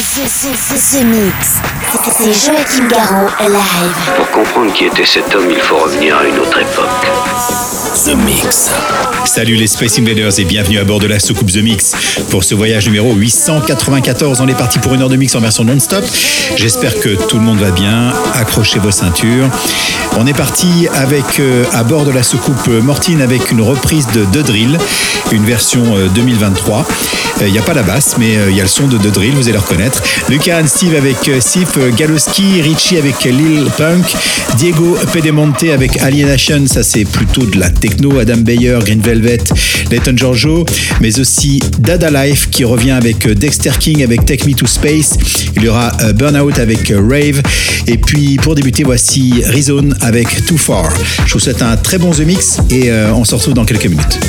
The. C'est Joachim Garraud live. Pour comprendre qui était cet homme, il faut revenir à une autre époque. The Mix. Salut les Space Invaders et bienvenue à bord de la soucoupe The Mix. Pour ce voyage numéro 894, on est parti pour une heure de mix en version non-stop. J'espère que tout le monde va bien. Accrochez vos ceintures. On est parti avec euh, à bord de la soucoupe euh, Mortine avec une reprise de The Drill, une version euh, 2023. Il n'y a pas la basse, mais il y a le son de The Drill, vous allez le reconnaître. Lucas and Steve avec euh, Sif, euh, Galoski, Richie avec Lil Punk, Diego Pedemonte avec Alienation, ça c'est plutôt de la techno, Adam Bayer, Green Velvet, Leighton Giorgio, mais aussi Dada Life qui revient avec euh, Dexter King avec Take Me to Space. Il y aura euh, Burnout avec euh, Rave. Et puis pour débuter, voici Rezone avec Too Far. Je vous souhaite un très bon The Mix et on se retrouve dans quelques minutes.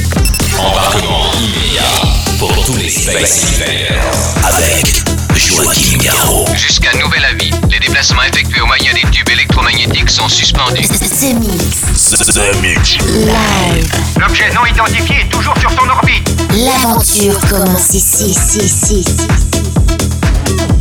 Embarquement immédiat pour tous les Space Invaders avec Joachim Garraud. Jusqu'à nouvel avis, les déplacements effectués au moyen des tubes électromagnétiques sont suspendus. The Mix. The, Mix. Live. L'objet non identifié est toujours sur son orbite. L'aventure commence ici, ici, ici, ici.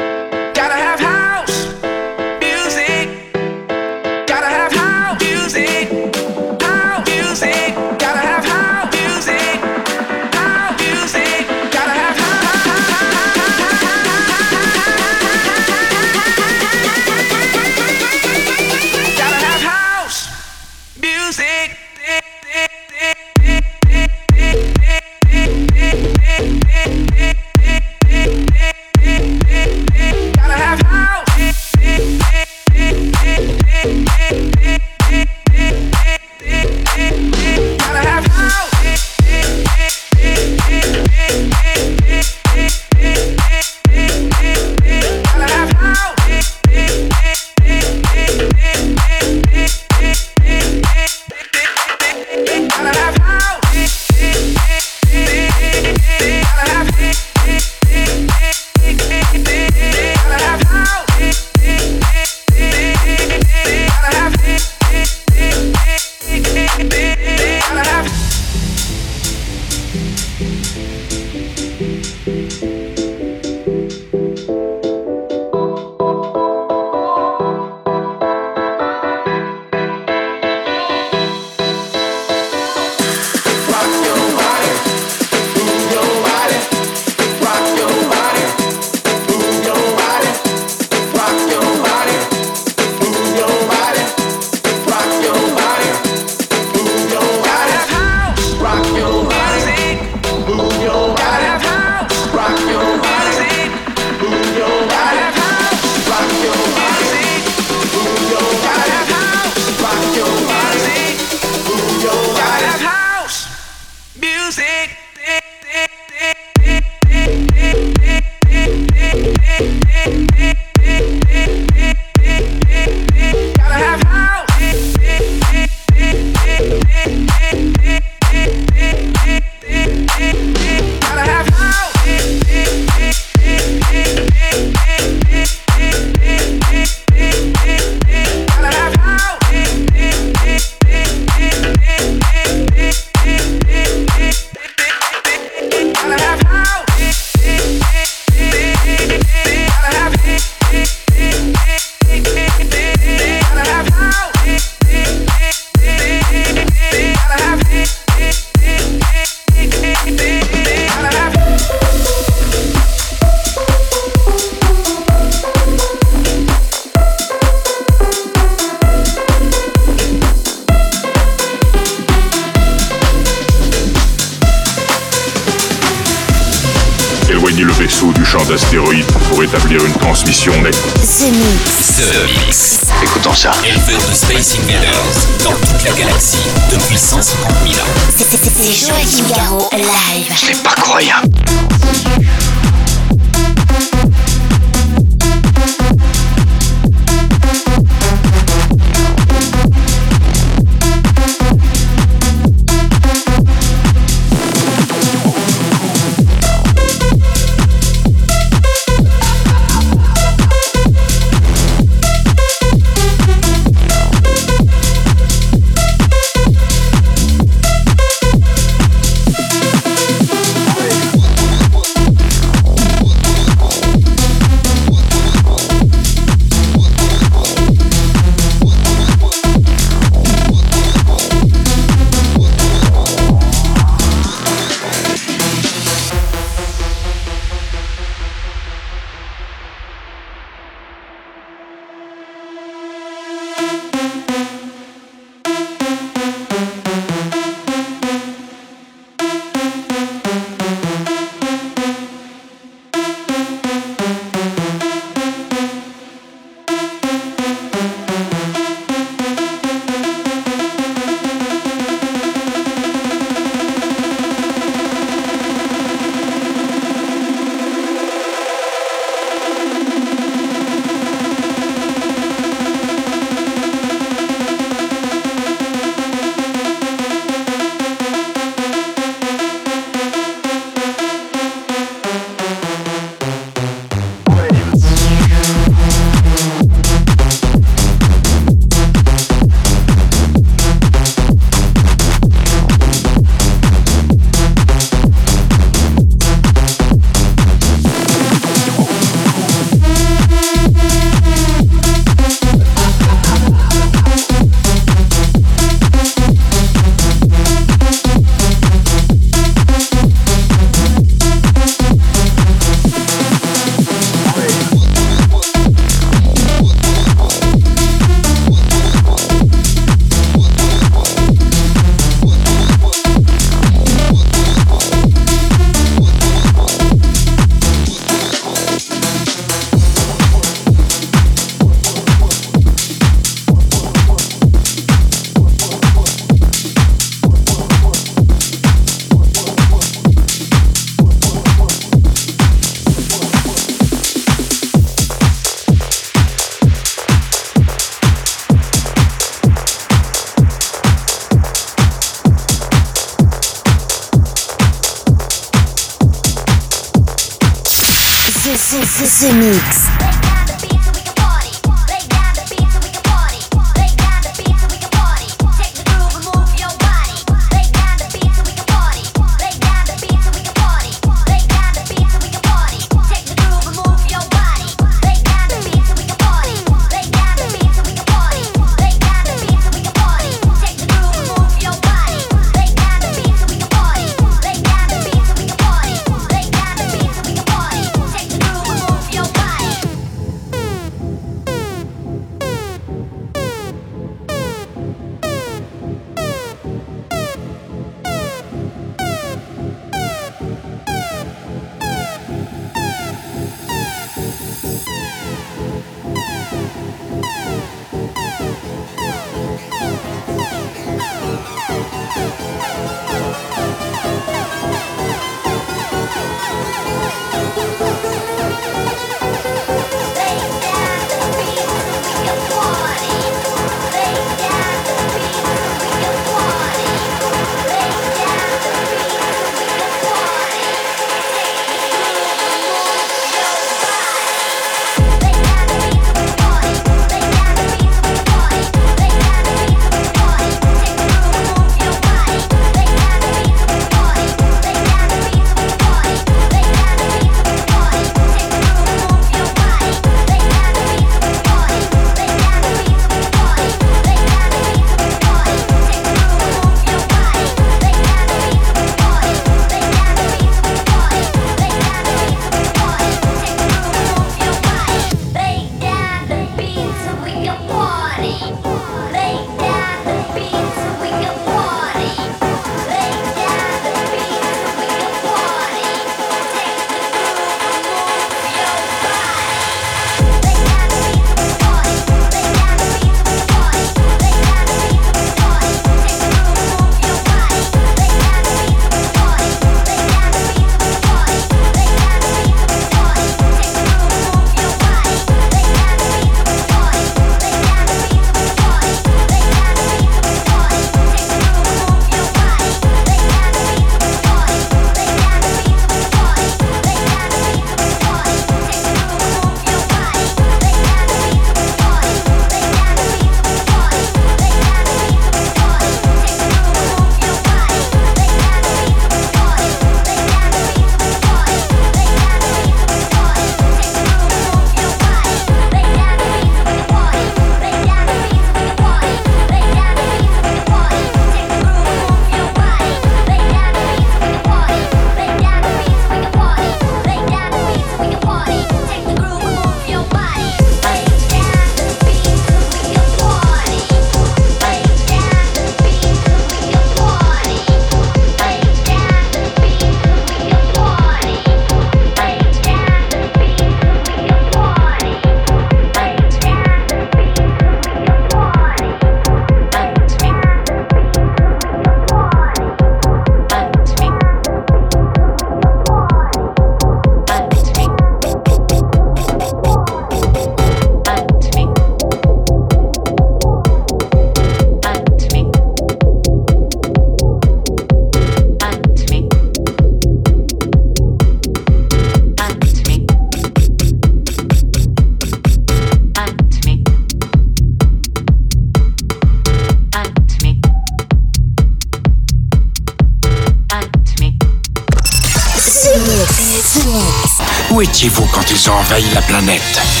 Ils la planète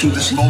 to this moment.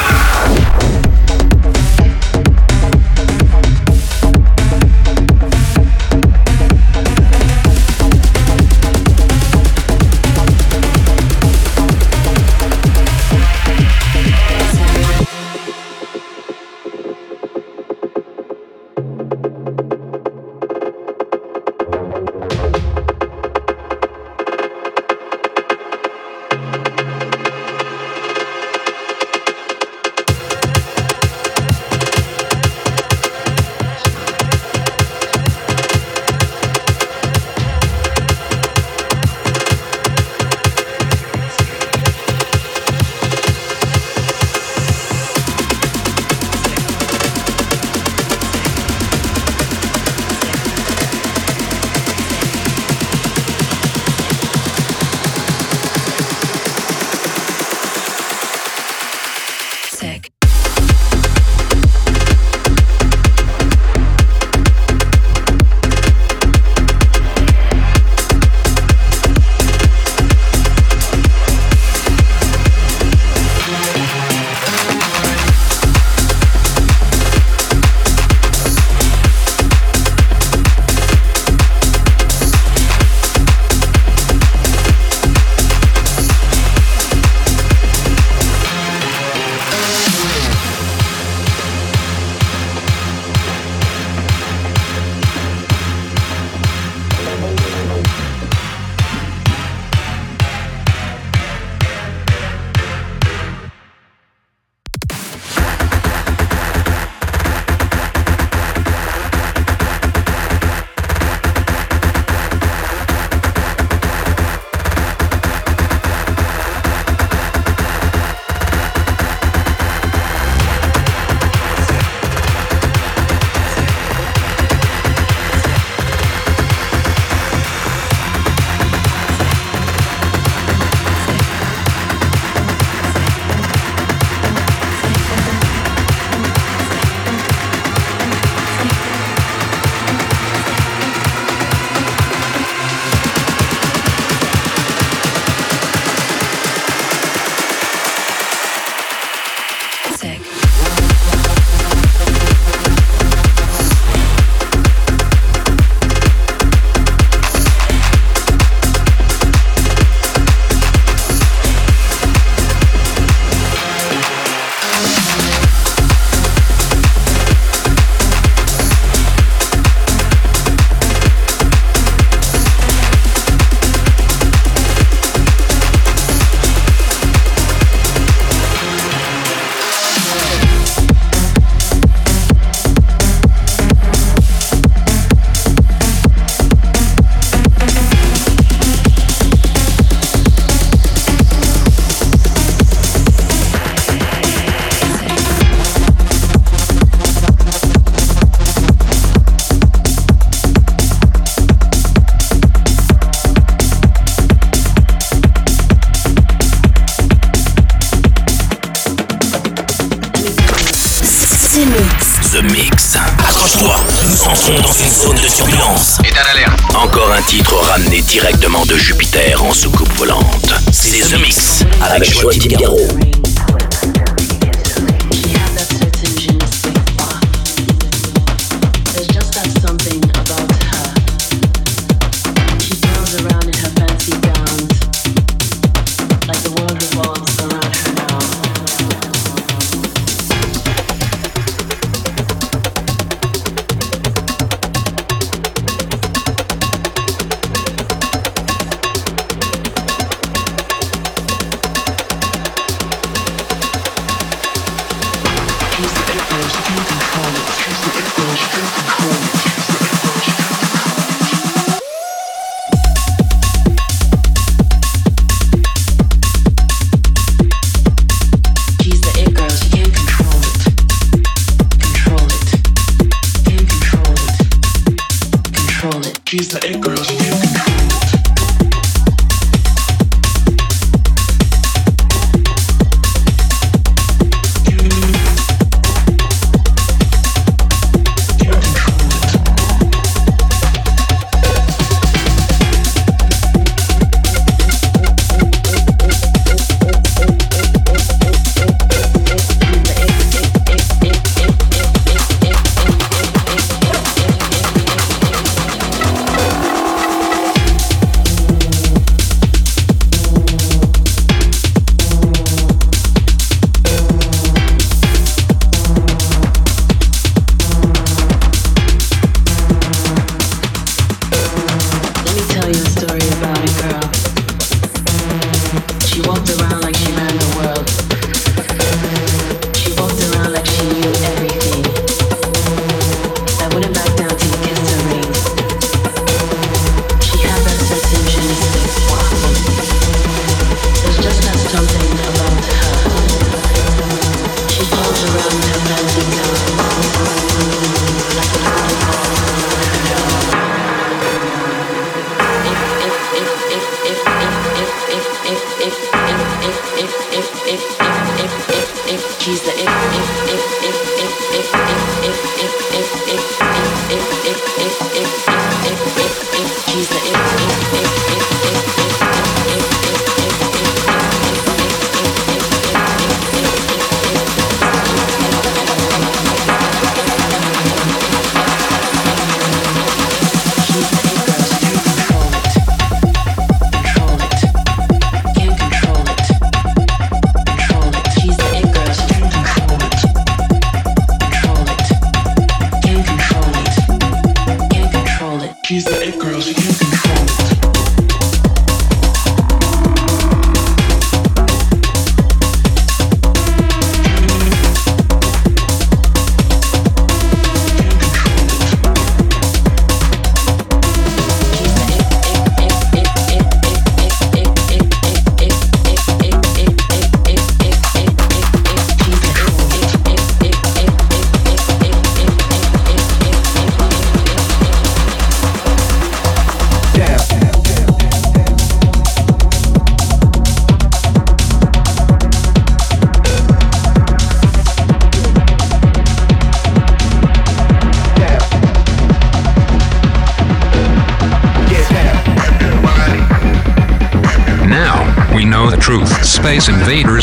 Space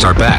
Are back.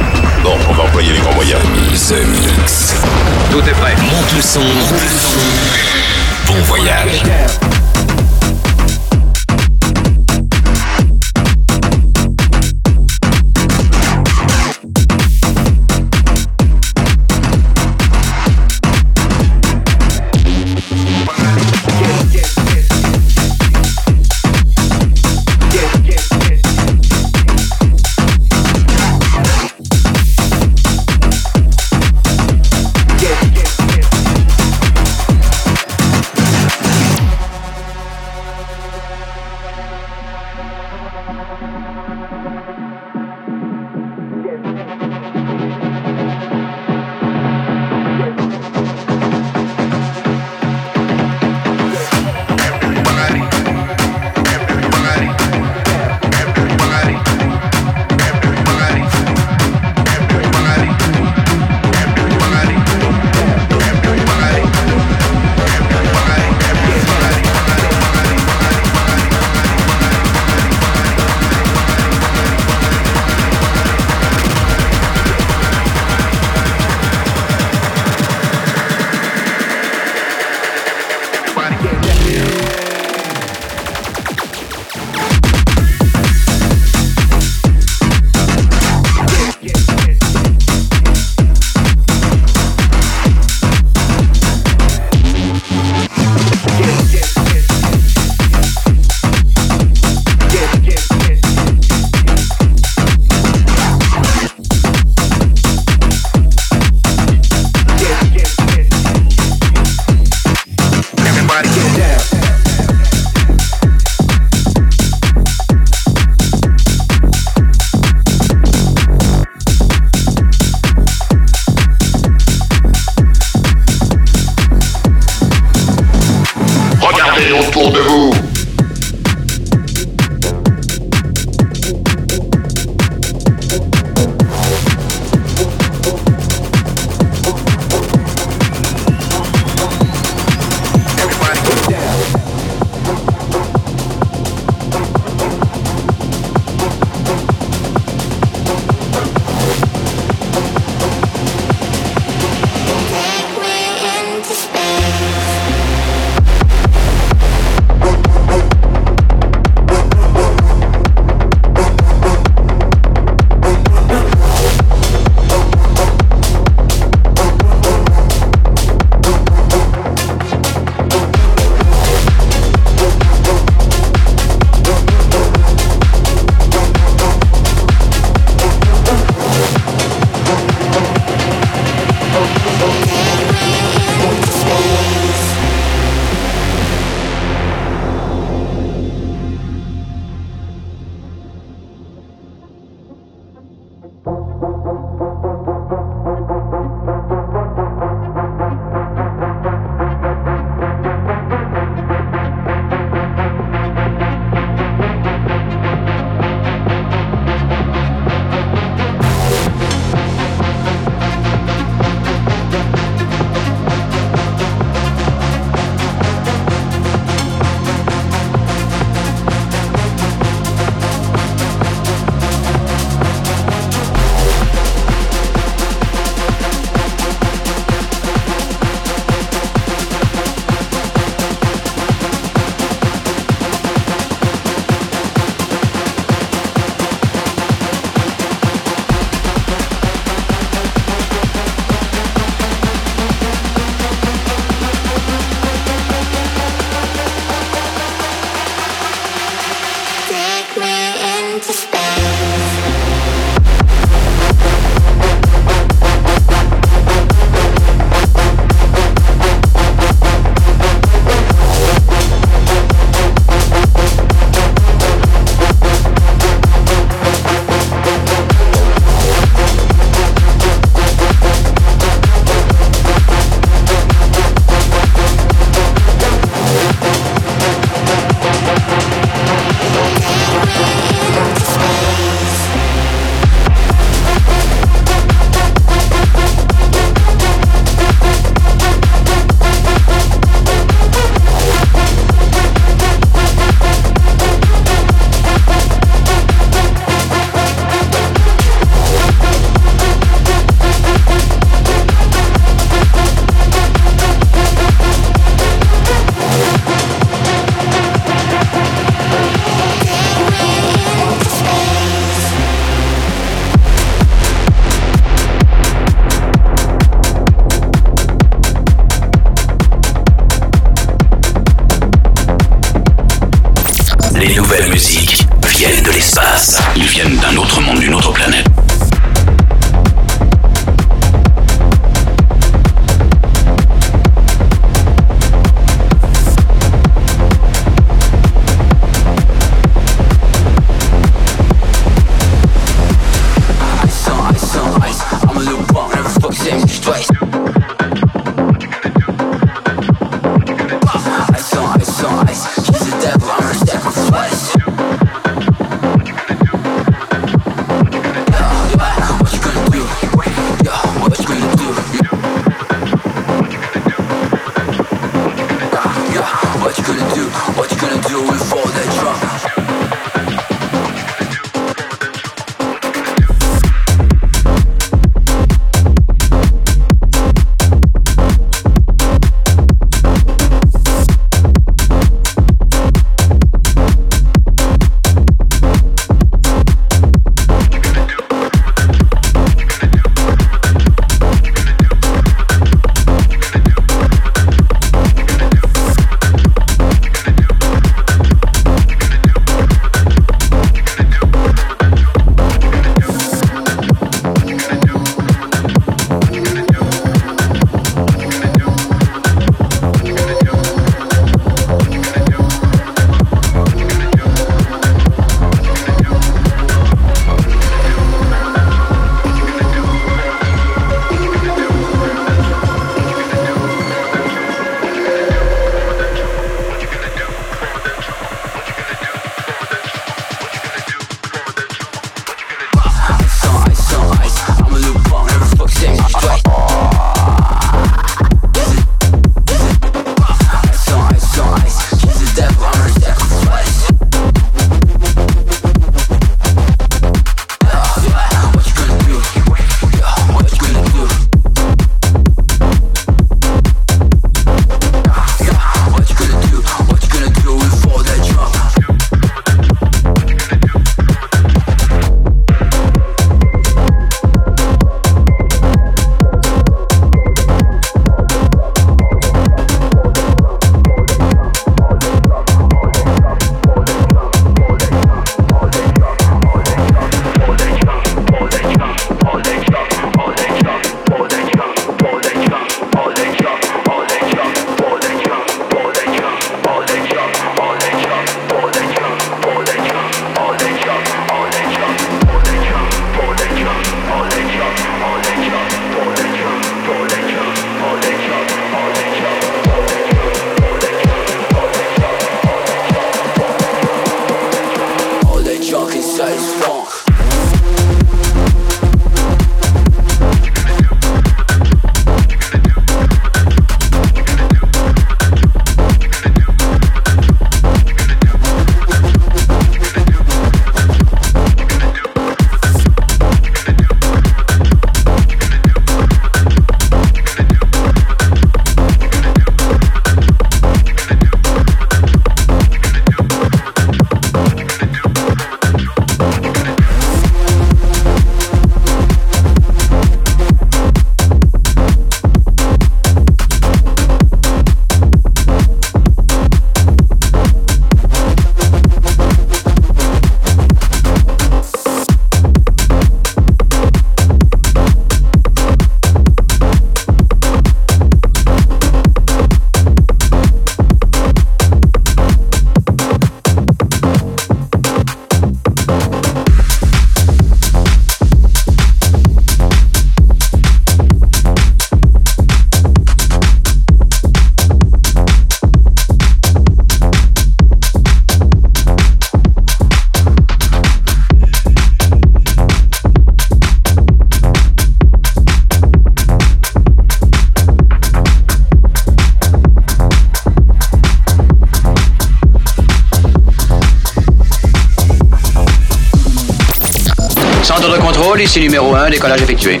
Police numéro 1, décollage effectué.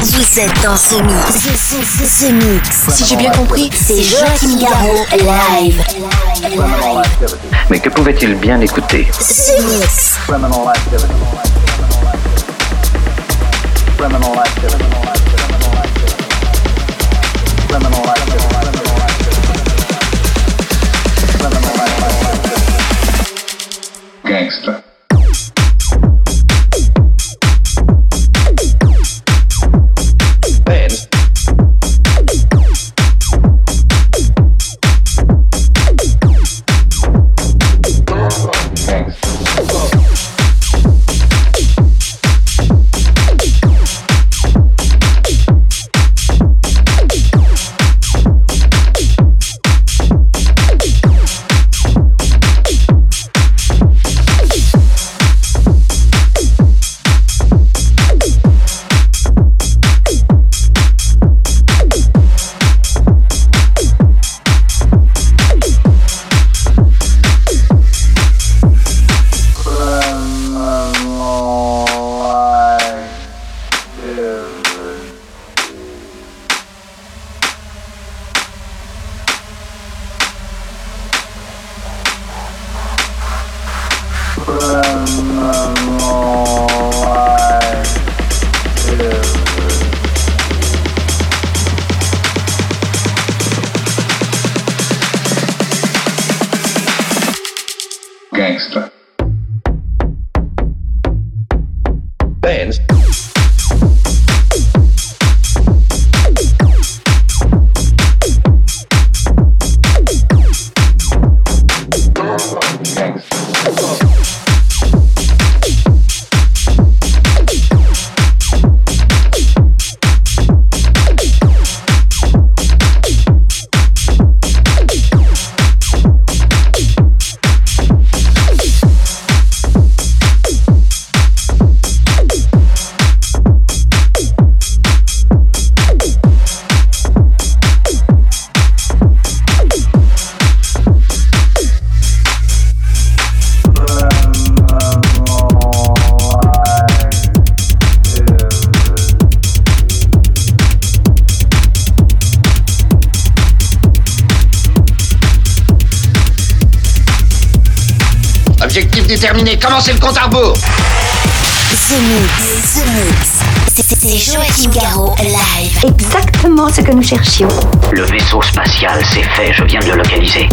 Vous êtes dans ce mix. Ce, ce, ce, ce mix. Si j'ai bien compris, c'est Joachim Garraud live. Mais que pouvait-il bien écouter Ce mix. Gangster. Commencez le compte à rebours The Mix. The Mix. C'est- C'est Joachim Garraud live. Exactement ce que nous cherchions. Le vaisseau spatial, c'est fait, je viens de le localiser.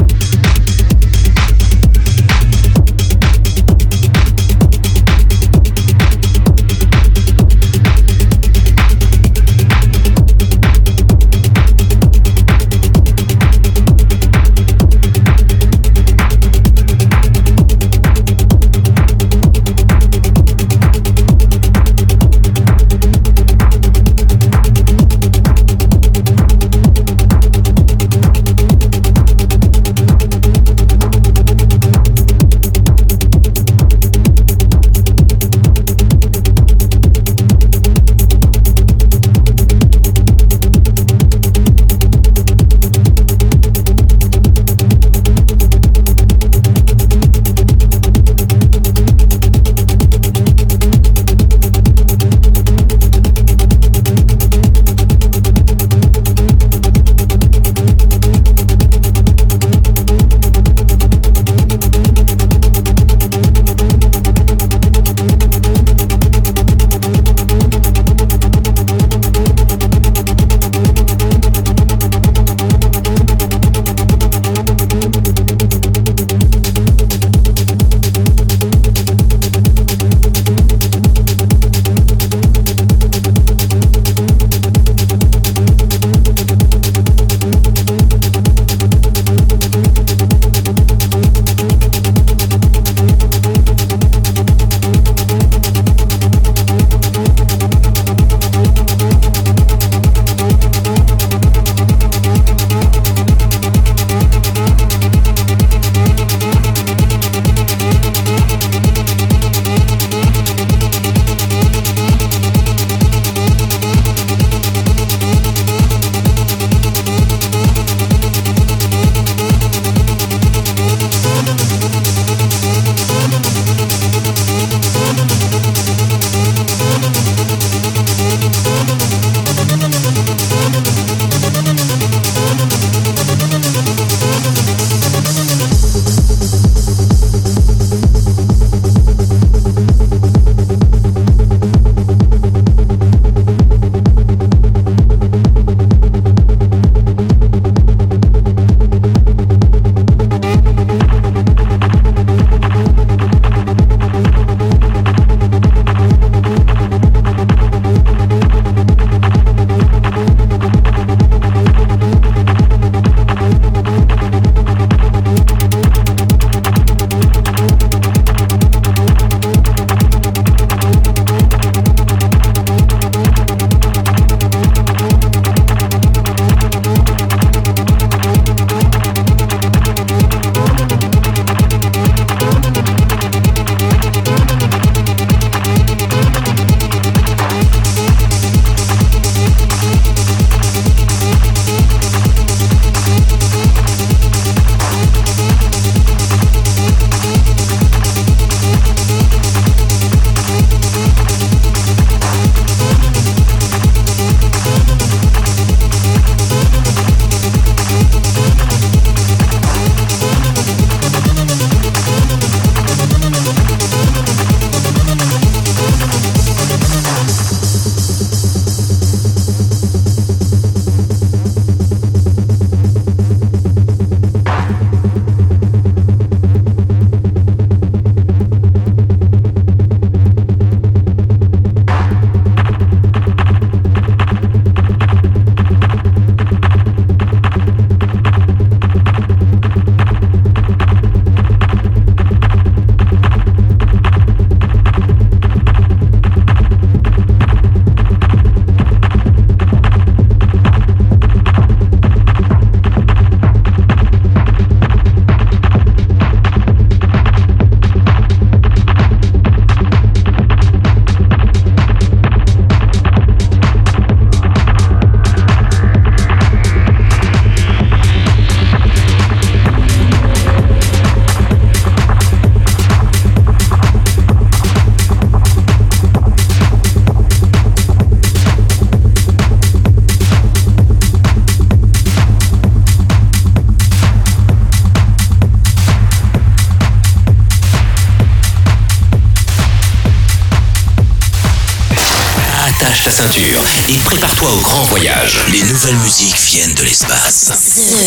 Ceinture et prépare-toi au grand voyage. Les nouvelles musiques viennent de l'espace.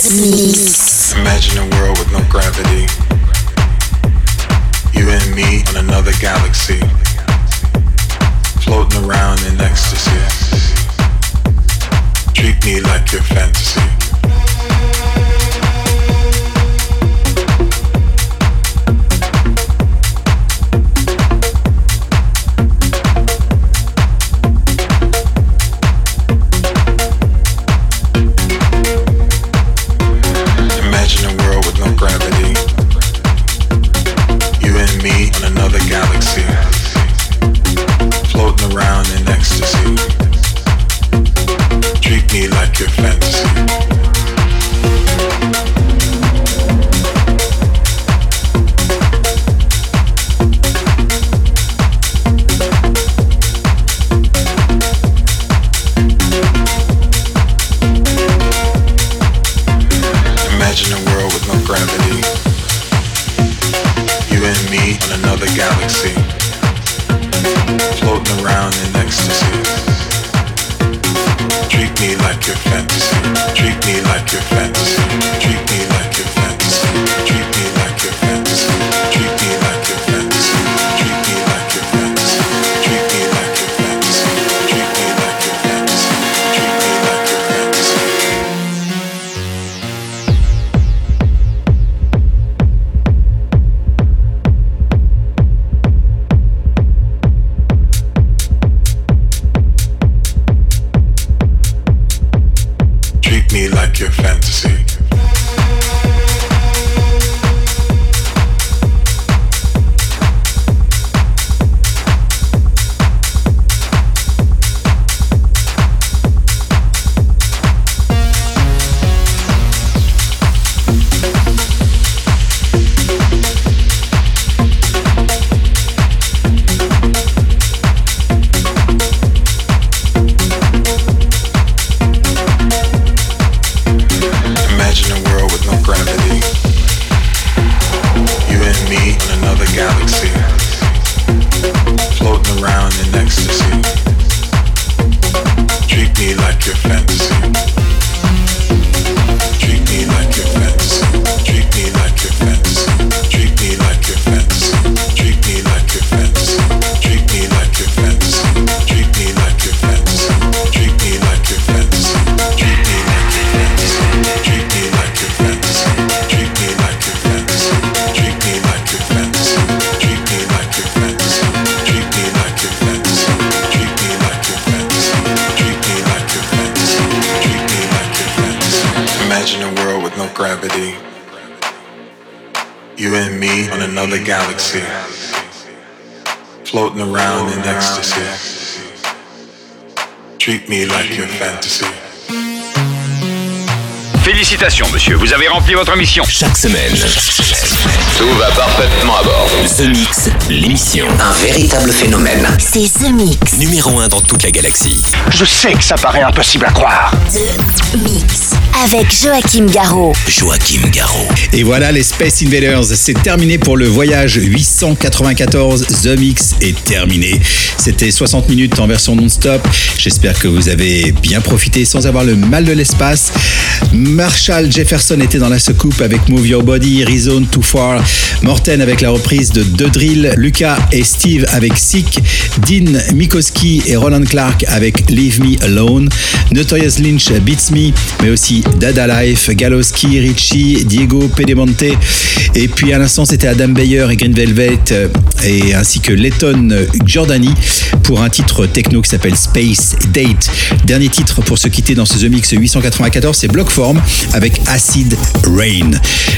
The Mix. Imagine a world with no gravity. You and me on another galaxy. Floating around in ecstasy. Treat me like your fantasy. votre émission. Chaque semaine, tout va partir. The Mix, l'émission. Un véritable phénomène. C'est The Mix. Numéro 1 dans toute la galaxie. Je sais que ça paraît impossible à croire. The Mix. Avec Joachim Garraud. Joachim Garraud. Et voilà, les Space Invaders, c'est terminé pour le voyage 894. The Mix est terminé. C'était 60 minutes en version non-stop. J'espère que vous avez bien profité sans avoir le mal de l'espace. Marshall Jefferson était dans la secoupe avec Move Your Body, Rezone Too Far, Morten avec la reprise de The Drill, Lucas et Steve avec Sick, Dean Mikoski et Roland Clark avec Leave Me Alone, Notorious Lynch Beats Me, mais aussi Dada Life, Galoski, Richie, Diego Pedemonte, et puis à l'instant c'était Adam Beyer et Green Velvet, et ainsi que Letton Giordani pour un titre techno qui s'appelle Space Date. Dernier titre pour se quitter dans ce The Mix 894, c'est Blockform avec Acid Rain.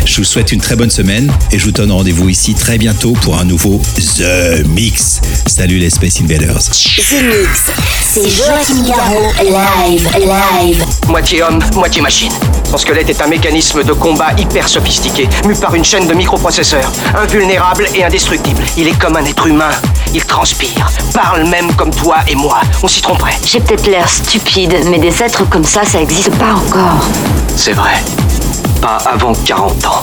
Je vous souhaite une très bonne semaine et je vous donne rendez-vous ici très bientôt pour un nouveau The Mix. Salut les Space Invaders. The Mix. C'est Joachim Garraud live, live. Moitié homme, moitié machine. Son squelette est un mécanisme de combat hyper sophistiqué, mu par une chaîne de microprocesseurs, invulnérable et indestructible. Il est comme un être humain. Il transpire, parle même comme toi et moi. On s'y tromperait. J'ai peut-être l'air stupide, mais des êtres comme ça, ça existe pas encore. C'est vrai. Pas avant 40 ans.